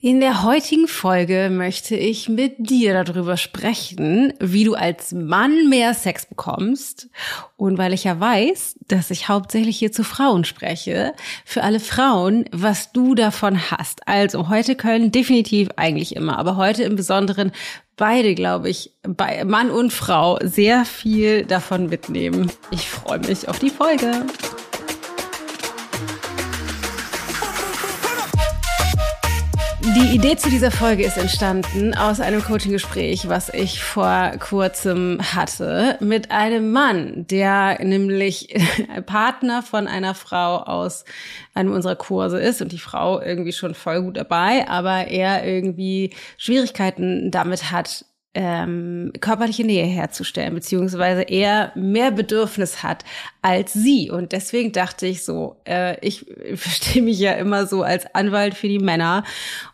In der heutigen Folge möchte ich mit dir darüber sprechen, wie du als Mann mehr Sex bekommst. Und weil ich ja weiß, dass ich hauptsächlich hier zu Frauen spreche, für alle Frauen, was du davon hast. Also heute können definitiv eigentlich immer, aber heute im Besonderen beide, glaube ich, bei Mann und Frau sehr viel davon mitnehmen. Ich freue mich auf die Folge. Die Idee zu dieser Folge ist entstanden aus einem Coaching-Gespräch, was ich vor kurzem hatte mit einem Mann, der nämlich Partner von einer Frau aus einem unserer Kurse ist und die Frau irgendwie schon voll gut dabei, aber er irgendwie Schwierigkeiten damit hat, ähm, körperliche Nähe herzustellen, beziehungsweise er mehr Bedürfnis hat als sie. Und deswegen dachte ich so, äh, ich verstehe mich ja immer so als Anwalt für die Männer.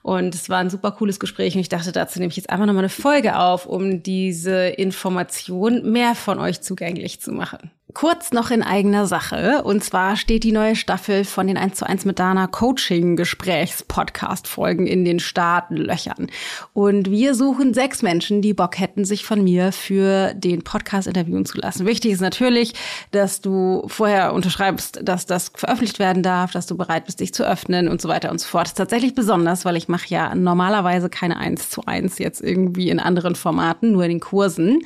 Und es war ein super cooles Gespräch. Und ich dachte, dazu nehme ich jetzt einfach nochmal eine Folge auf, um diese Information mehr von euch zugänglich zu machen. Kurz noch in eigener Sache. Und zwar steht die neue Staffel von den 1 zu 1 mit Dana Coaching Gesprächs Podcast Folgen in den Startlöchern. Und wir suchen sechs Menschen, die Bock hätten, sich von mir für den Podcast interviewen zu lassen. Wichtig ist natürlich, dass du vorher unterschreibst, dass das veröffentlicht werden darf, dass du bereit bist, dich zu öffnen und so weiter und so fort. Das ist tatsächlich besonders, weil ich mache ja normalerweise keine 1 zu 1 jetzt irgendwie in anderen Formaten, nur in den Kursen.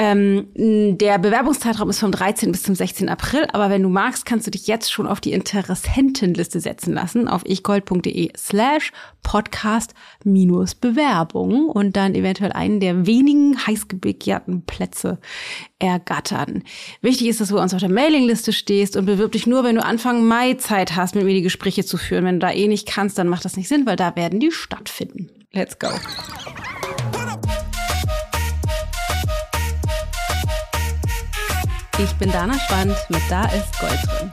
Ähm, der Bewerbungszeitraum ist vom 3 13 bis zum 16. April. Aber wenn du magst, kannst du dich jetzt schon auf die Interessentenliste setzen lassen auf ichgold.de slash podcast minus Bewerbung und dann eventuell einen der wenigen heiß begehrten Plätze ergattern. Wichtig ist, dass du uns auf der Mailingliste stehst und bewirb dich nur, wenn du Anfang Mai Zeit hast, mit mir die Gespräche zu führen. Wenn du da eh nicht kannst, dann macht das nicht Sinn, weil da werden die stattfinden. Let's go. Ich bin Dana Schwand mit Da ist Gold drin.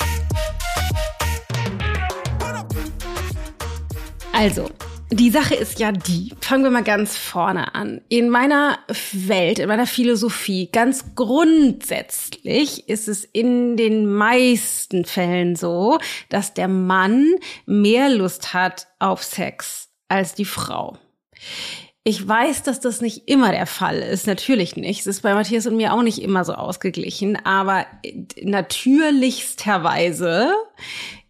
Also, die Sache ist ja die, fangen wir mal ganz vorne an. In meiner Welt, in meiner Philosophie, ganz grundsätzlich ist es in den meisten Fällen so, dass der Mann mehr Lust hat auf Sex als die Frau. Ich weiß, dass das nicht immer der Fall ist. Natürlich nicht. Es ist bei Matthias und mir auch nicht immer so ausgeglichen. Aber natürlichsterweise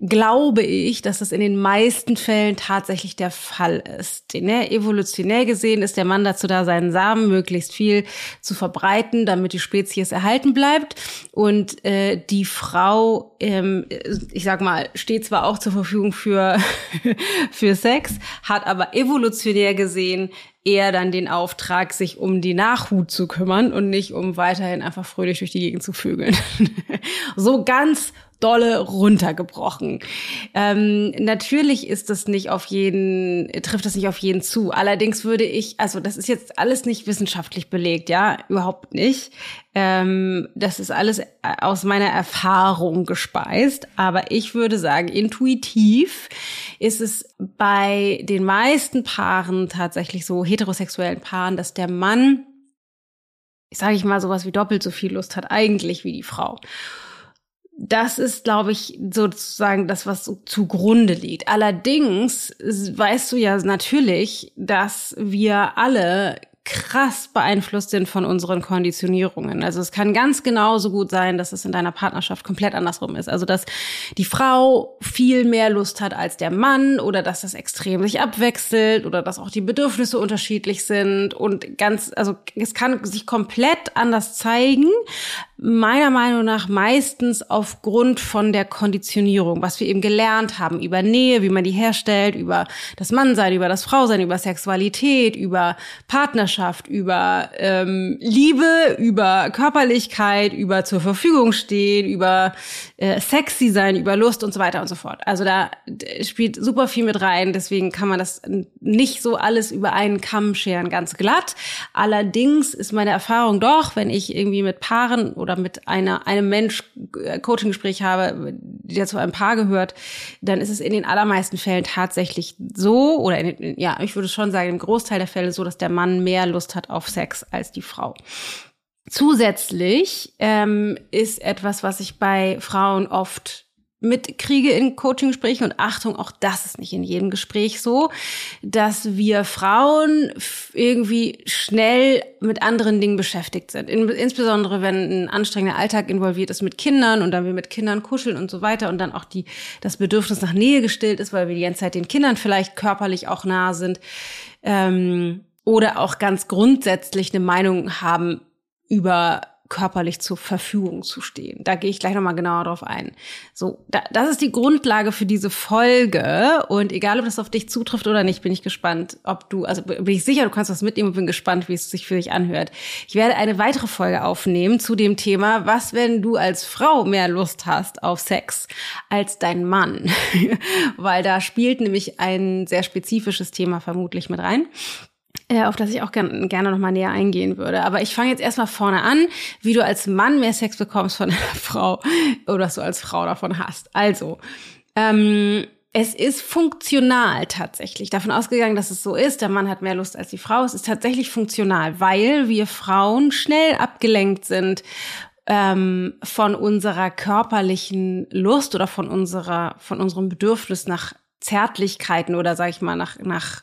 glaube ich, dass das in den meisten Fällen tatsächlich der Fall ist. Ne? Evolutionär gesehen ist der Mann dazu da, seinen Samen möglichst viel zu verbreiten, damit die Spezies erhalten bleibt. Und äh, die Frau, ähm, ich sag mal, steht zwar auch zur Verfügung für, für Sex, hat aber evolutionär gesehen eher dann den Auftrag, sich um die Nachhut zu kümmern und nicht um weiterhin einfach fröhlich durch die Gegend zu vögeln. so ganz dolle runtergebrochen. Ähm, natürlich ist das nicht auf jeden, trifft das nicht auf jeden zu. Allerdings würde ich, also das ist jetzt alles nicht wissenschaftlich belegt, ja, überhaupt nicht. Ähm, das ist alles aus meiner Erfahrung gespeist. Aber ich würde sagen, intuitiv ist es bei den meisten Paaren tatsächlich so, heterosexuellen Paaren, dass der Mann, sage ich mal, sowas wie doppelt so viel Lust hat eigentlich wie die Frau. Das ist, glaube ich, sozusagen das, was so zugrunde liegt. Allerdings weißt du ja natürlich, dass wir alle krass beeinflusst sind von unseren Konditionierungen. Also es kann ganz genauso gut sein, dass es in deiner Partnerschaft komplett andersrum ist. Also dass die Frau viel mehr Lust hat als der Mann oder dass das extrem sich abwechselt oder dass auch die Bedürfnisse unterschiedlich sind und ganz, also es kann sich komplett anders zeigen. Meiner Meinung nach meistens aufgrund von der Konditionierung, was wir eben gelernt haben über Nähe, wie man die herstellt, über das Mannsein, über das Frausein, über Sexualität, über Partnerschaft über ähm, Liebe, über Körperlichkeit, über zur Verfügung stehen, über äh, sexy sein, über Lust und so weiter und so fort. Also da spielt super viel mit rein, deswegen kann man das nicht so alles über einen Kamm scheren, ganz glatt. Allerdings ist meine Erfahrung doch, wenn ich irgendwie mit Paaren oder mit einer einem Mensch äh, Coaching-Gespräch habe, der zu einem Paar gehört, dann ist es in den allermeisten Fällen tatsächlich so, oder in, ja, ich würde schon sagen, im Großteil der Fälle so, dass der Mann mehr Lust hat auf Sex als die Frau. Zusätzlich ähm, ist etwas, was ich bei Frauen oft mitkriege in Coaching-Gesprächen und Achtung, auch das ist nicht in jedem Gespräch so, dass wir Frauen irgendwie schnell mit anderen Dingen beschäftigt sind. In, insbesondere wenn ein anstrengender Alltag involviert ist mit Kindern und dann wir mit Kindern kuscheln und so weiter und dann auch die, das Bedürfnis nach Nähe gestillt ist, weil wir die ganze Zeit den Kindern vielleicht körperlich auch nah sind. Ähm, oder auch ganz grundsätzlich eine Meinung haben über körperlich zur Verfügung zu stehen. Da gehe ich gleich nochmal genauer drauf ein. So, da, das ist die Grundlage für diese Folge. Und egal, ob das auf dich zutrifft oder nicht, bin ich gespannt, ob du, also bin ich sicher, du kannst was mitnehmen und bin gespannt, wie es sich für dich anhört. Ich werde eine weitere Folge aufnehmen zu dem Thema, was, wenn du als Frau mehr Lust hast auf Sex als dein Mann? Weil da spielt nämlich ein sehr spezifisches Thema vermutlich mit rein auf das ich auch gern, gerne noch mal näher eingehen würde. Aber ich fange jetzt erstmal vorne an, wie du als Mann mehr Sex bekommst von einer Frau oder was du als Frau davon hast. Also, ähm, es ist funktional tatsächlich. Davon ausgegangen, dass es so ist, der Mann hat mehr Lust als die Frau. Es ist tatsächlich funktional, weil wir Frauen schnell abgelenkt sind ähm, von unserer körperlichen Lust oder von unserer, von unserem Bedürfnis nach Zärtlichkeiten oder sag ich mal nach, nach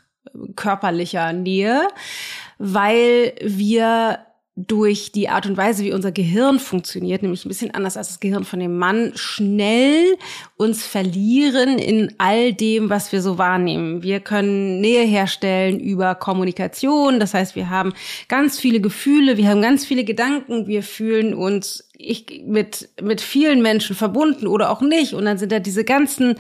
körperlicher Nähe, weil wir durch die Art und Weise, wie unser Gehirn funktioniert, nämlich ein bisschen anders als das Gehirn von dem Mann, schnell uns verlieren in all dem, was wir so wahrnehmen. Wir können Nähe herstellen über Kommunikation. Das heißt, wir haben ganz viele Gefühle, wir haben ganz viele Gedanken, wir fühlen uns ich, mit, mit vielen Menschen verbunden oder auch nicht. Und dann sind da diese ganzen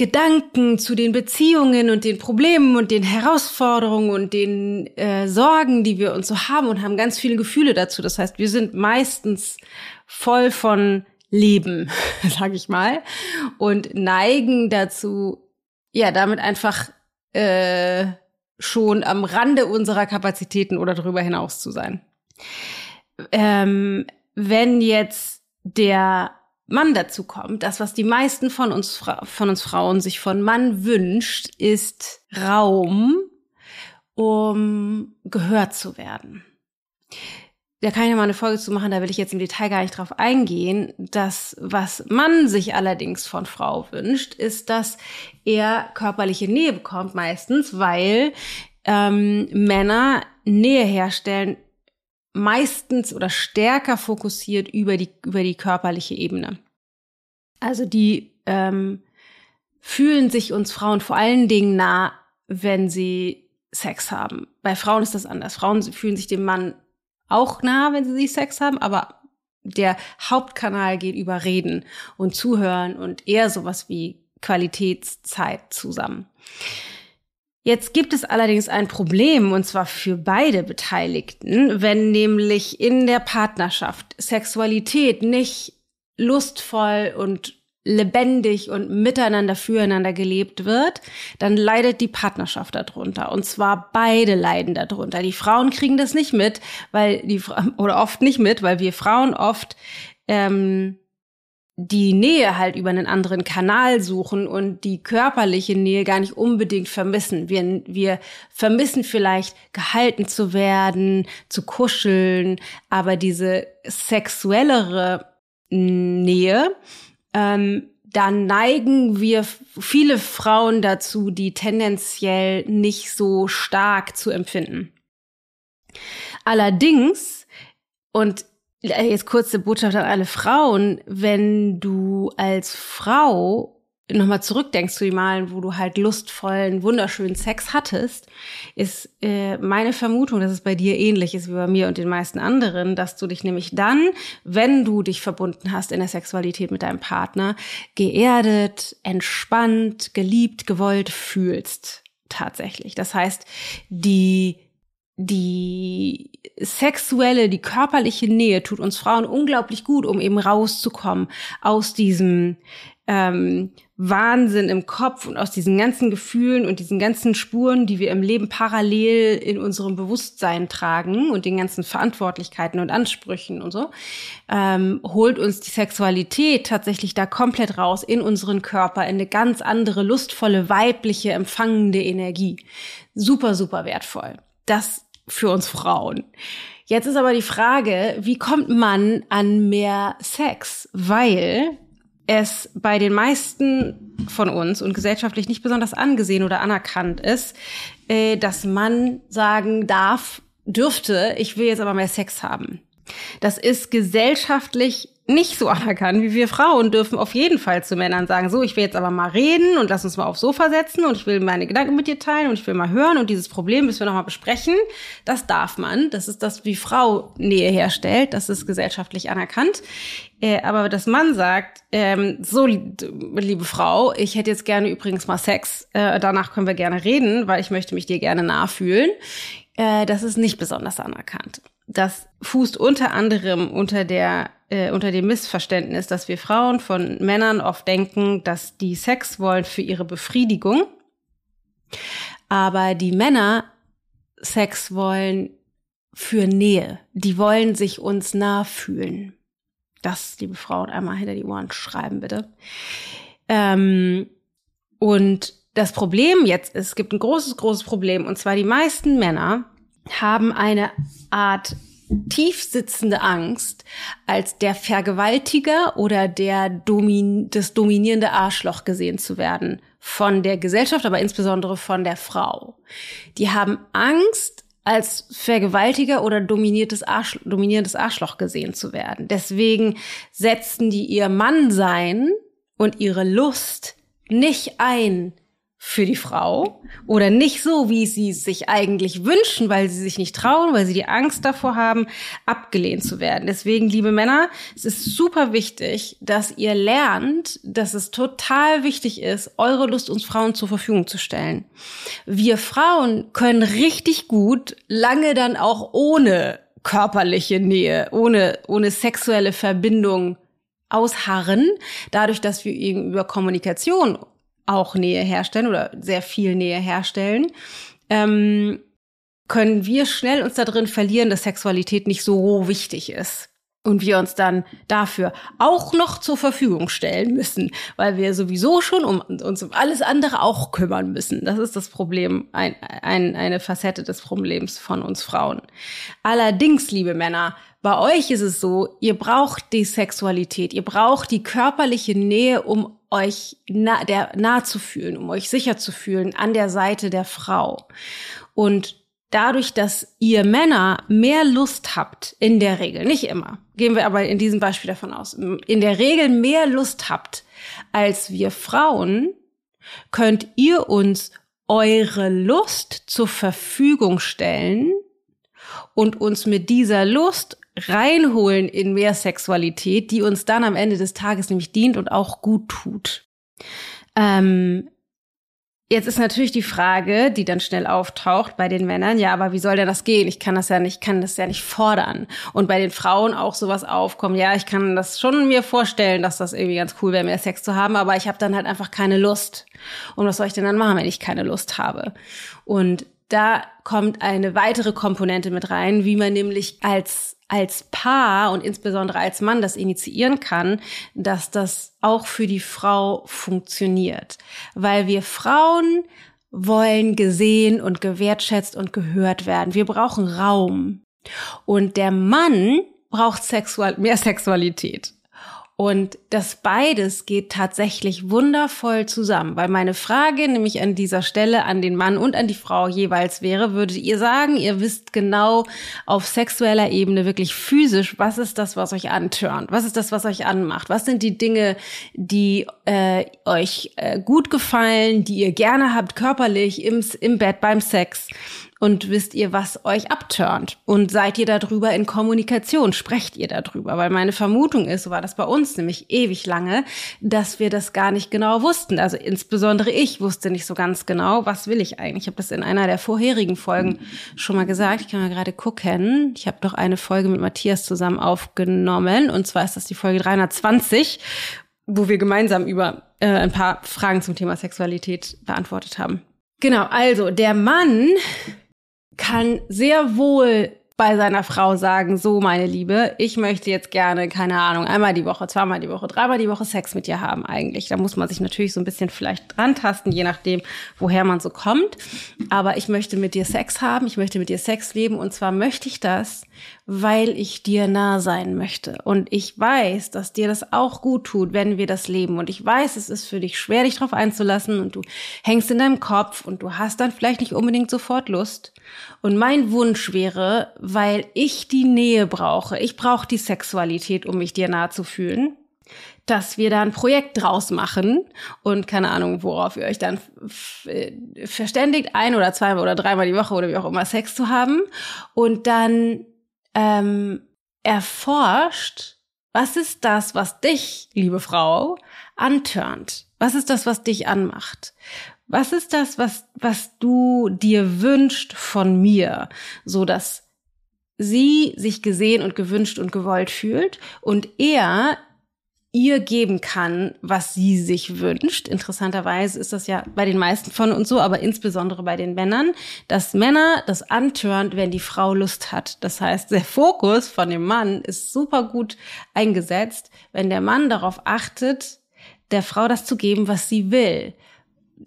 Gedanken zu den Beziehungen und den Problemen und den Herausforderungen und den äh, Sorgen, die wir uns so haben und haben ganz viele Gefühle dazu. Das heißt, wir sind meistens voll von Leben, sag ich mal, und neigen dazu, ja, damit einfach äh, schon am Rande unserer Kapazitäten oder darüber hinaus zu sein. Ähm, wenn jetzt der Mann dazu kommt. Das, was die meisten von uns, von uns Frauen sich von Mann wünscht, ist Raum, um gehört zu werden. Da kann ich ja mal eine Folge zu machen, da will ich jetzt im Detail gar nicht drauf eingehen. Das, was Mann sich allerdings von Frau wünscht, ist, dass er körperliche Nähe bekommt, meistens, weil ähm, Männer Nähe herstellen meistens oder stärker fokussiert über die, über die körperliche Ebene. Also die ähm, fühlen sich uns Frauen vor allen Dingen nah, wenn sie Sex haben. Bei Frauen ist das anders. Frauen fühlen sich dem Mann auch nah, wenn sie Sex haben, aber der Hauptkanal geht über Reden und Zuhören und eher sowas wie Qualitätszeit zusammen. Jetzt gibt es allerdings ein Problem, und zwar für beide Beteiligten, wenn nämlich in der Partnerschaft Sexualität nicht lustvoll und lebendig und miteinander füreinander gelebt wird, dann leidet die Partnerschaft darunter. Und zwar beide leiden darunter. Die Frauen kriegen das nicht mit, weil die oder oft nicht mit, weil wir Frauen oft ähm, die Nähe halt über einen anderen Kanal suchen und die körperliche Nähe gar nicht unbedingt vermissen. Wir, wir vermissen vielleicht gehalten zu werden, zu kuscheln, aber diese sexuellere Nähe, ähm, dann neigen wir viele Frauen dazu, die tendenziell nicht so stark zu empfinden. Allerdings, und jetzt kurze Botschaft an alle Frauen, wenn du als Frau nochmal zurückdenkst zu den Malen, wo du halt lustvollen, wunderschönen Sex hattest, ist äh, meine Vermutung, dass es bei dir ähnlich ist wie bei mir und den meisten anderen, dass du dich nämlich dann, wenn du dich verbunden hast in der Sexualität mit deinem Partner, geerdet, entspannt, geliebt, gewollt fühlst. Tatsächlich. Das heißt, die die sexuelle, die körperliche Nähe tut uns Frauen unglaublich gut, um eben rauszukommen aus diesem ähm, Wahnsinn im Kopf und aus diesen ganzen Gefühlen und diesen ganzen Spuren, die wir im Leben parallel in unserem Bewusstsein tragen und den ganzen Verantwortlichkeiten und Ansprüchen und so, ähm, holt uns die Sexualität tatsächlich da komplett raus in unseren Körper, in eine ganz andere, lustvolle, weibliche, empfangende Energie. Super, super wertvoll. Das für uns Frauen. Jetzt ist aber die Frage, wie kommt man an mehr Sex? Weil es bei den meisten von uns und gesellschaftlich nicht besonders angesehen oder anerkannt ist, äh, dass man sagen darf, dürfte, ich will jetzt aber mehr Sex haben. Das ist gesellschaftlich nicht so anerkannt wie wir Frauen dürfen auf jeden Fall zu Männern sagen, so, ich will jetzt aber mal reden und lass uns mal aufs Sofa setzen und ich will meine Gedanken mit dir teilen und ich will mal hören und dieses Problem müssen wir nochmal besprechen. Das darf man. Das ist das, wie Frau Nähe herstellt. Das ist gesellschaftlich anerkannt. Äh, aber dass Mann sagt, ähm, so, liebe Frau, ich hätte jetzt gerne übrigens mal Sex, äh, danach können wir gerne reden, weil ich möchte mich dir gerne nachfühlen, äh, das ist nicht besonders anerkannt. Das fußt unter anderem unter der äh, unter dem Missverständnis, dass wir Frauen von Männern oft denken, dass die Sex wollen für ihre Befriedigung, aber die Männer Sex wollen für Nähe. Die wollen sich uns nah fühlen. Das, liebe Frauen, einmal hinter die Ohren schreiben, bitte. Ähm, und das Problem jetzt ist, es gibt ein großes, großes Problem, und zwar die meisten Männer haben eine Art tief sitzende Angst, als der Vergewaltiger oder der Domin das dominierende Arschloch gesehen zu werden von der Gesellschaft, aber insbesondere von der Frau. Die haben Angst, als Vergewaltiger oder dominiertes, Arsch, dominierendes Arschloch gesehen zu werden. Deswegen setzen die ihr Mannsein und ihre Lust nicht ein für die Frau oder nicht so, wie sie sich eigentlich wünschen, weil sie sich nicht trauen, weil sie die Angst davor haben, abgelehnt zu werden. Deswegen, liebe Männer, es ist super wichtig, dass ihr lernt, dass es total wichtig ist, eure Lust uns Frauen zur Verfügung zu stellen. Wir Frauen können richtig gut lange dann auch ohne körperliche Nähe, ohne, ohne sexuelle Verbindung ausharren, dadurch, dass wir eben über Kommunikation auch Nähe herstellen oder sehr viel Nähe herstellen, ähm, können wir schnell uns da drin verlieren, dass Sexualität nicht so wichtig ist. Und wir uns dann dafür auch noch zur Verfügung stellen müssen, weil wir sowieso schon um uns um alles andere auch kümmern müssen. Das ist das Problem, ein, ein, eine Facette des Problems von uns Frauen. Allerdings, liebe Männer, bei euch ist es so, ihr braucht die Sexualität, ihr braucht die körperliche Nähe, um euch nah, der, nah zu fühlen, um euch sicher zu fühlen an der Seite der Frau. Und dadurch, dass ihr Männer mehr Lust habt, in der Regel, nicht immer, gehen wir aber in diesem Beispiel davon aus, in der Regel mehr Lust habt als wir Frauen, könnt ihr uns eure Lust zur Verfügung stellen und uns mit dieser Lust reinholen in mehr Sexualität, die uns dann am Ende des Tages nämlich dient und auch gut tut. Ähm, Jetzt ist natürlich die Frage, die dann schnell auftaucht bei den Männern, ja, aber wie soll denn das gehen? Ich kann das ja nicht, kann das ja nicht fordern. Und bei den Frauen auch sowas aufkommen, ja, ich kann das schon mir vorstellen, dass das irgendwie ganz cool wäre, mehr Sex zu haben, aber ich habe dann halt einfach keine Lust. Und was soll ich denn dann machen, wenn ich keine Lust habe? Und da kommt eine weitere Komponente mit rein, wie man nämlich als als Paar und insbesondere als Mann das initiieren kann, dass das auch für die Frau funktioniert. Weil wir Frauen wollen gesehen und gewertschätzt und gehört werden. Wir brauchen Raum. Und der Mann braucht Sexual mehr Sexualität. Und das beides geht tatsächlich wundervoll zusammen, weil meine Frage nämlich an dieser Stelle an den Mann und an die Frau jeweils wäre, würdet ihr sagen, ihr wisst genau auf sexueller Ebene wirklich physisch, was ist das, was euch antörnt, was ist das, was euch anmacht, was sind die Dinge, die äh, euch äh, gut gefallen, die ihr gerne habt körperlich im, im Bett beim Sex und wisst ihr, was euch abturnt? Und seid ihr darüber in Kommunikation? Sprecht ihr darüber? Weil meine Vermutung ist, so war das bei uns nämlich ewig lange, dass wir das gar nicht genau wussten. Also insbesondere ich wusste nicht so ganz genau, was will ich eigentlich. Ich habe das in einer der vorherigen Folgen schon mal gesagt. Ich kann mal gerade gucken. Ich habe doch eine Folge mit Matthias zusammen aufgenommen. Und zwar ist das die Folge 320, wo wir gemeinsam über äh, ein paar Fragen zum Thema Sexualität beantwortet haben. Genau, also der Mann kann sehr wohl bei seiner Frau sagen, so meine Liebe, ich möchte jetzt gerne, keine Ahnung, einmal die Woche, zweimal die Woche, dreimal die Woche Sex mit dir haben eigentlich. Da muss man sich natürlich so ein bisschen vielleicht dran tasten, je nachdem, woher man so kommt. Aber ich möchte mit dir Sex haben, ich möchte mit dir Sex leben und zwar möchte ich das, weil ich dir nah sein möchte. Und ich weiß, dass dir das auch gut tut, wenn wir das leben. Und ich weiß, es ist für dich schwer, dich darauf einzulassen und du hängst in deinem Kopf und du hast dann vielleicht nicht unbedingt sofort Lust. Und mein Wunsch wäre, weil ich die Nähe brauche, ich brauche die Sexualität, um mich dir nahe zu fühlen, dass wir da ein Projekt draus machen und keine Ahnung, worauf ihr euch dann äh, verständigt, ein oder zweimal oder dreimal die Woche oder wie auch immer Sex zu haben und dann ähm, erforscht, was ist das, was dich, liebe Frau, antörnt? Was ist das, was dich anmacht? Was ist das, was, was du dir wünscht von mir, so dass sie sich gesehen und gewünscht und gewollt fühlt und er ihr geben kann, was sie sich wünscht. Interessanterweise ist das ja bei den meisten von uns so, aber insbesondere bei den Männern, dass Männer das antörnt, wenn die Frau Lust hat. Das heißt, der Fokus von dem Mann ist super gut eingesetzt, wenn der Mann darauf achtet, der Frau das zu geben, was sie will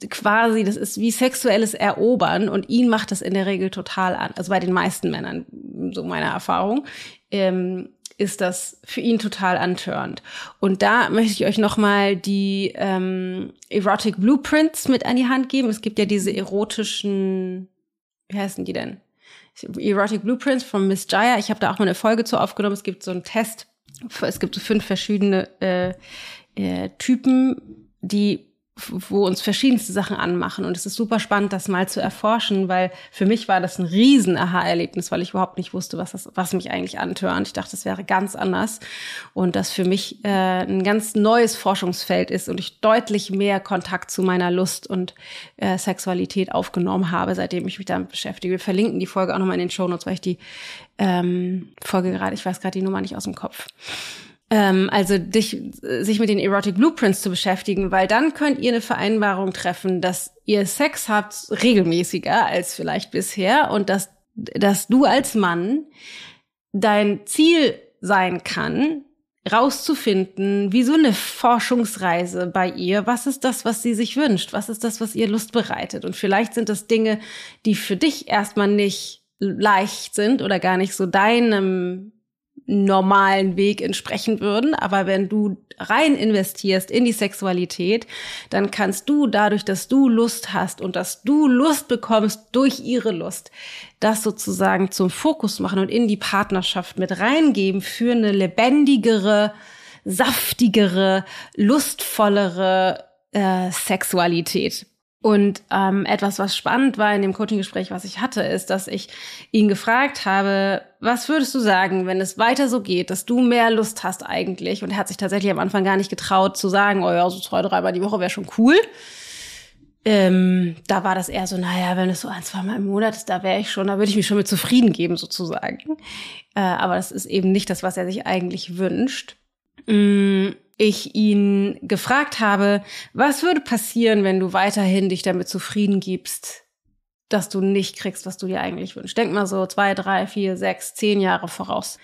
quasi, das ist wie sexuelles Erobern und ihn macht das in der Regel total an. Also bei den meisten Männern, so meiner Erfahrung, ähm, ist das für ihn total antörend. Und da möchte ich euch nochmal die ähm, Erotic Blueprints mit an die Hand geben. Es gibt ja diese erotischen, wie heißen die denn? Erotic Blueprints von Miss Jaya. Ich habe da auch mal eine Folge zu aufgenommen. Es gibt so einen Test. Es gibt so fünf verschiedene äh, äh, Typen, die wo uns verschiedenste Sachen anmachen. Und es ist super spannend, das mal zu erforschen, weil für mich war das ein riesen Aha-Erlebnis, weil ich überhaupt nicht wusste, was, das, was mich eigentlich antörnt. Ich dachte, das wäre ganz anders. Und das für mich äh, ein ganz neues Forschungsfeld ist und ich deutlich mehr Kontakt zu meiner Lust und äh, Sexualität aufgenommen habe, seitdem ich mich damit beschäftige. Wir verlinken die Folge auch nochmal in den Show Notes, weil ich die ähm, Folge gerade, ich weiß gerade die Nummer nicht aus dem Kopf ähm, also dich, sich mit den Erotic Blueprints zu beschäftigen, weil dann könnt ihr eine Vereinbarung treffen, dass ihr Sex habt regelmäßiger als vielleicht bisher und dass, dass du als Mann dein Ziel sein kann, rauszufinden, wie so eine Forschungsreise bei ihr, was ist das, was sie sich wünscht, was ist das, was ihr Lust bereitet. Und vielleicht sind das Dinge, die für dich erstmal nicht leicht sind oder gar nicht so deinem normalen Weg entsprechen würden. Aber wenn du rein investierst in die Sexualität, dann kannst du dadurch, dass du Lust hast und dass du Lust bekommst durch ihre Lust, das sozusagen zum Fokus machen und in die Partnerschaft mit reingeben für eine lebendigere, saftigere, lustvollere äh, Sexualität. Und ähm, etwas, was spannend war in dem Coaching-Gespräch, was ich hatte, ist, dass ich ihn gefragt habe, was würdest du sagen, wenn es weiter so geht, dass du mehr Lust hast eigentlich? Und er hat sich tatsächlich am Anfang gar nicht getraut zu sagen, oh ja, so zwei, dreimal die Woche wäre schon cool. Ähm, da war das eher so, naja, wenn es so ein, zweimal im Monat ist, da wäre ich schon, da würde ich mich schon mit zufrieden geben, sozusagen. Äh, aber das ist eben nicht das, was er sich eigentlich wünscht. Mm, ich ihn gefragt habe, was würde passieren, wenn du weiterhin dich damit zufrieden gibst, dass du nicht kriegst, was du dir eigentlich wünschst. Denk mal so zwei, drei, vier, sechs, zehn Jahre voraus.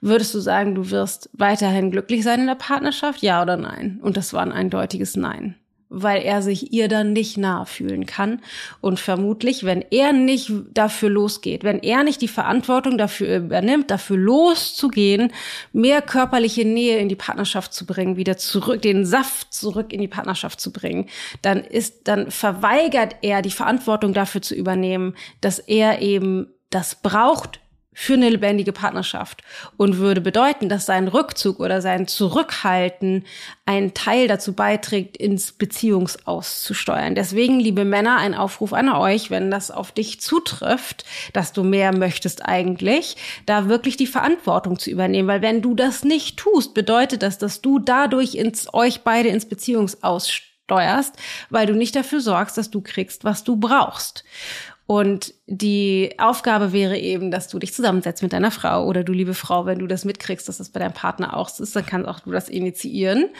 Würdest du sagen, du wirst weiterhin glücklich sein in der Partnerschaft? Ja oder nein? Und das war ein eindeutiges Nein weil er sich ihr dann nicht nahe fühlen kann. Und vermutlich, wenn er nicht dafür losgeht, wenn er nicht die Verantwortung dafür übernimmt, dafür loszugehen, mehr körperliche Nähe in die Partnerschaft zu bringen, wieder zurück, den Saft zurück in die Partnerschaft zu bringen, dann ist, dann verweigert er die Verantwortung dafür zu übernehmen, dass er eben das braucht für eine lebendige Partnerschaft und würde bedeuten, dass sein Rückzug oder sein Zurückhalten einen Teil dazu beiträgt, ins Beziehungsaus zu steuern. Deswegen, liebe Männer, ein Aufruf an euch, wenn das auf dich zutrifft, dass du mehr möchtest eigentlich, da wirklich die Verantwortung zu übernehmen. Weil wenn du das nicht tust, bedeutet das, dass du dadurch ins, euch beide ins Beziehungsaus steuerst, weil du nicht dafür sorgst, dass du kriegst, was du brauchst. Und die Aufgabe wäre eben, dass du dich zusammensetzt mit deiner Frau oder du, liebe Frau, wenn du das mitkriegst, dass das bei deinem Partner auch so ist, dann kannst auch du das initiieren,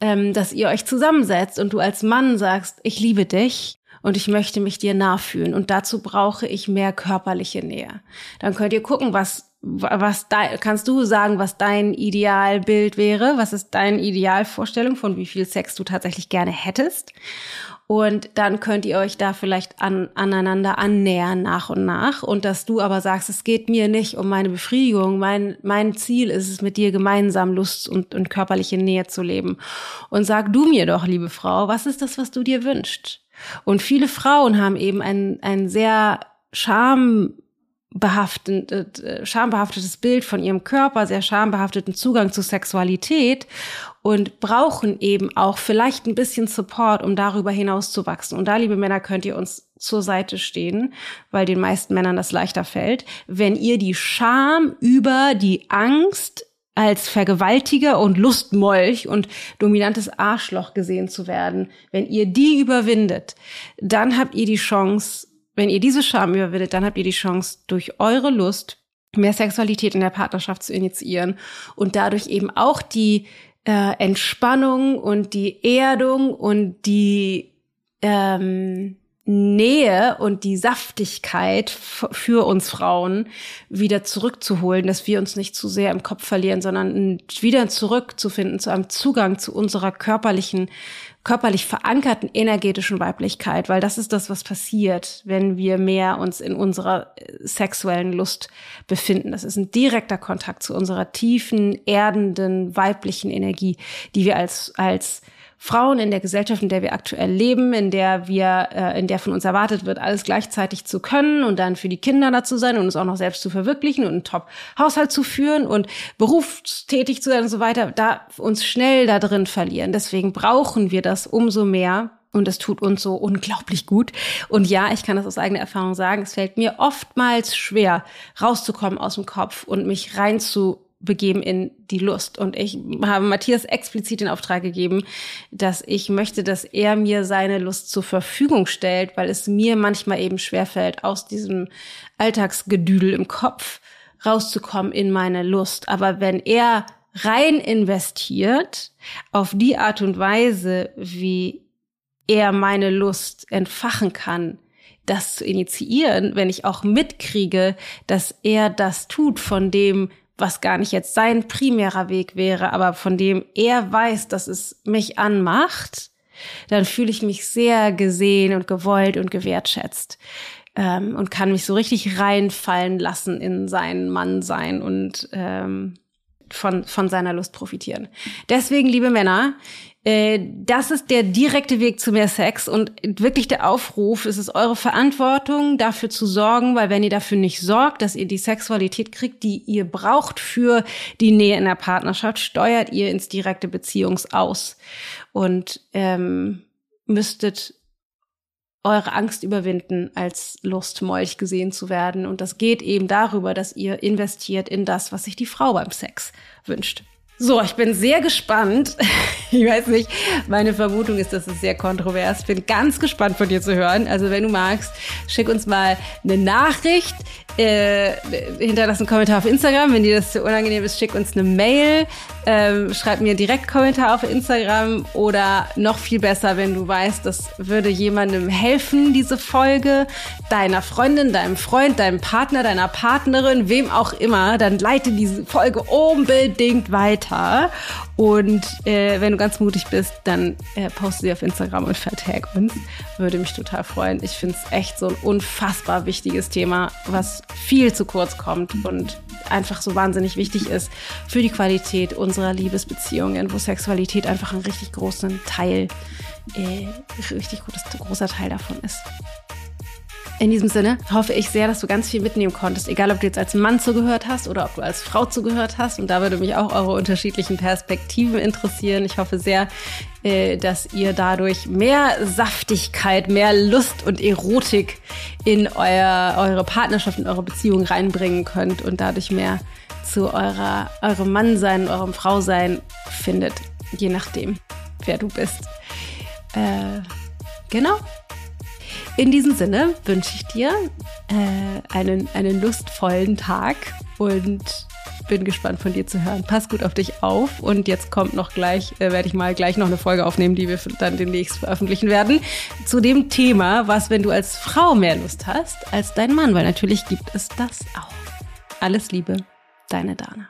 ähm, dass ihr euch zusammensetzt und du als Mann sagst, ich liebe dich und ich möchte mich dir nachfühlen und dazu brauche ich mehr körperliche Nähe. Dann könnt ihr gucken, was was da, kannst du sagen, was dein Idealbild wäre? Was ist deine Idealvorstellung von wie viel Sex du tatsächlich gerne hättest? Und dann könnt ihr euch da vielleicht an, aneinander annähern nach und nach. Und dass du aber sagst, es geht mir nicht um meine Befriedigung. Mein, mein Ziel ist es, mit dir gemeinsam Lust und, und körperliche Nähe zu leben. Und sag du mir doch, liebe Frau, was ist das, was du dir wünschst? Und viele Frauen haben eben ein, ein sehr Scham behaftet, äh, schambehaftetes Bild von ihrem Körper, sehr schambehafteten Zugang zu Sexualität und brauchen eben auch vielleicht ein bisschen Support, um darüber hinaus zu wachsen. Und da, liebe Männer, könnt ihr uns zur Seite stehen, weil den meisten Männern das leichter fällt, wenn ihr die Scham über die Angst als Vergewaltiger und Lustmolch und dominantes Arschloch gesehen zu werden, wenn ihr die überwindet, dann habt ihr die Chance, wenn ihr diese Scham überwindet, dann habt ihr die Chance, durch eure Lust mehr Sexualität in der Partnerschaft zu initiieren und dadurch eben auch die äh, Entspannung und die Erdung und die ähm, Nähe und die Saftigkeit für uns Frauen wieder zurückzuholen, dass wir uns nicht zu sehr im Kopf verlieren, sondern wieder zurückzufinden zu einem Zugang zu unserer körperlichen körperlich verankerten energetischen Weiblichkeit, weil das ist das, was passiert, wenn wir mehr uns in unserer äh, sexuellen Lust befinden. Das ist ein direkter Kontakt zu unserer tiefen, erdenden, weiblichen Energie, die wir als, als Frauen in der Gesellschaft, in der wir aktuell leben, in der wir, äh, in der von uns erwartet wird, alles gleichzeitig zu können und dann für die Kinder da zu sein und uns auch noch selbst zu verwirklichen und einen Top-Haushalt zu führen und berufstätig zu sein und so weiter, da uns schnell da drin verlieren. Deswegen brauchen wir das umso mehr. Und es tut uns so unglaublich gut. Und ja, ich kann das aus eigener Erfahrung sagen, es fällt mir oftmals schwer, rauszukommen aus dem Kopf und mich rein zu begeben in die Lust. Und ich habe Matthias explizit den Auftrag gegeben, dass ich möchte, dass er mir seine Lust zur Verfügung stellt, weil es mir manchmal eben schwerfällt, aus diesem Alltagsgedüdel im Kopf rauszukommen in meine Lust. Aber wenn er rein investiert auf die Art und Weise, wie er meine Lust entfachen kann, das zu initiieren, wenn ich auch mitkriege, dass er das tut, von dem was gar nicht jetzt sein primärer Weg wäre, aber von dem er weiß, dass es mich anmacht, dann fühle ich mich sehr gesehen und gewollt und gewertschätzt ähm, und kann mich so richtig reinfallen lassen in sein Mannsein und ähm, von, von seiner Lust profitieren. Deswegen, liebe Männer, äh, das ist der direkte Weg zu mehr Sex und wirklich der Aufruf, es ist eure Verantwortung, dafür zu sorgen, weil wenn ihr dafür nicht sorgt, dass ihr die Sexualität kriegt, die ihr braucht für die Nähe in der Partnerschaft, steuert ihr ins direkte Beziehungsaus und ähm, müsstet eure Angst überwinden, als Lustmolch gesehen zu werden. Und das geht eben darüber, dass ihr investiert in das, was sich die Frau beim Sex wünscht. So, ich bin sehr gespannt. Ich weiß nicht, meine Vermutung ist, dass es sehr kontrovers. Bin ganz gespannt von dir zu hören. Also wenn du magst, schick uns mal eine Nachricht, äh, hinterlass einen Kommentar auf Instagram. Wenn dir das zu unangenehm ist, schick uns eine Mail. Ähm, schreib mir direkt Kommentar auf Instagram oder noch viel besser, wenn du weißt, das würde jemandem helfen, diese Folge, deiner Freundin, deinem Freund, deinem Partner, deiner Partnerin, wem auch immer, dann leite diese Folge unbedingt weiter. Und äh, wenn du ganz mutig bist, dann äh, poste sie auf Instagram und vertag uns. Würde mich total freuen. Ich finde es echt so ein unfassbar wichtiges Thema, was viel zu kurz kommt und einfach so wahnsinnig wichtig ist für die Qualität unserer Liebesbeziehungen, wo Sexualität einfach ein richtig großen Teil, äh, richtig großer Teil davon ist. In diesem Sinne hoffe ich sehr, dass du ganz viel mitnehmen konntest, egal ob du jetzt als Mann zugehört hast oder ob du als Frau zugehört hast. Und da würde mich auch eure unterschiedlichen Perspektiven interessieren. Ich hoffe sehr, äh, dass ihr dadurch mehr Saftigkeit, mehr Lust und Erotik in euer, eure Partnerschaft, in eure Beziehung reinbringen könnt und dadurch mehr zu eurer, eurem Mannsein, eurem Frausein findet, je nachdem, wer du bist. Äh, genau. In diesem Sinne wünsche ich dir äh, einen, einen lustvollen Tag und bin gespannt von dir zu hören. Pass gut auf dich auf und jetzt kommt noch gleich, äh, werde ich mal gleich noch eine Folge aufnehmen, die wir dann demnächst veröffentlichen werden, zu dem Thema, was, wenn du als Frau mehr Lust hast als dein Mann, weil natürlich gibt es das auch. Alles Liebe. Deine Dana.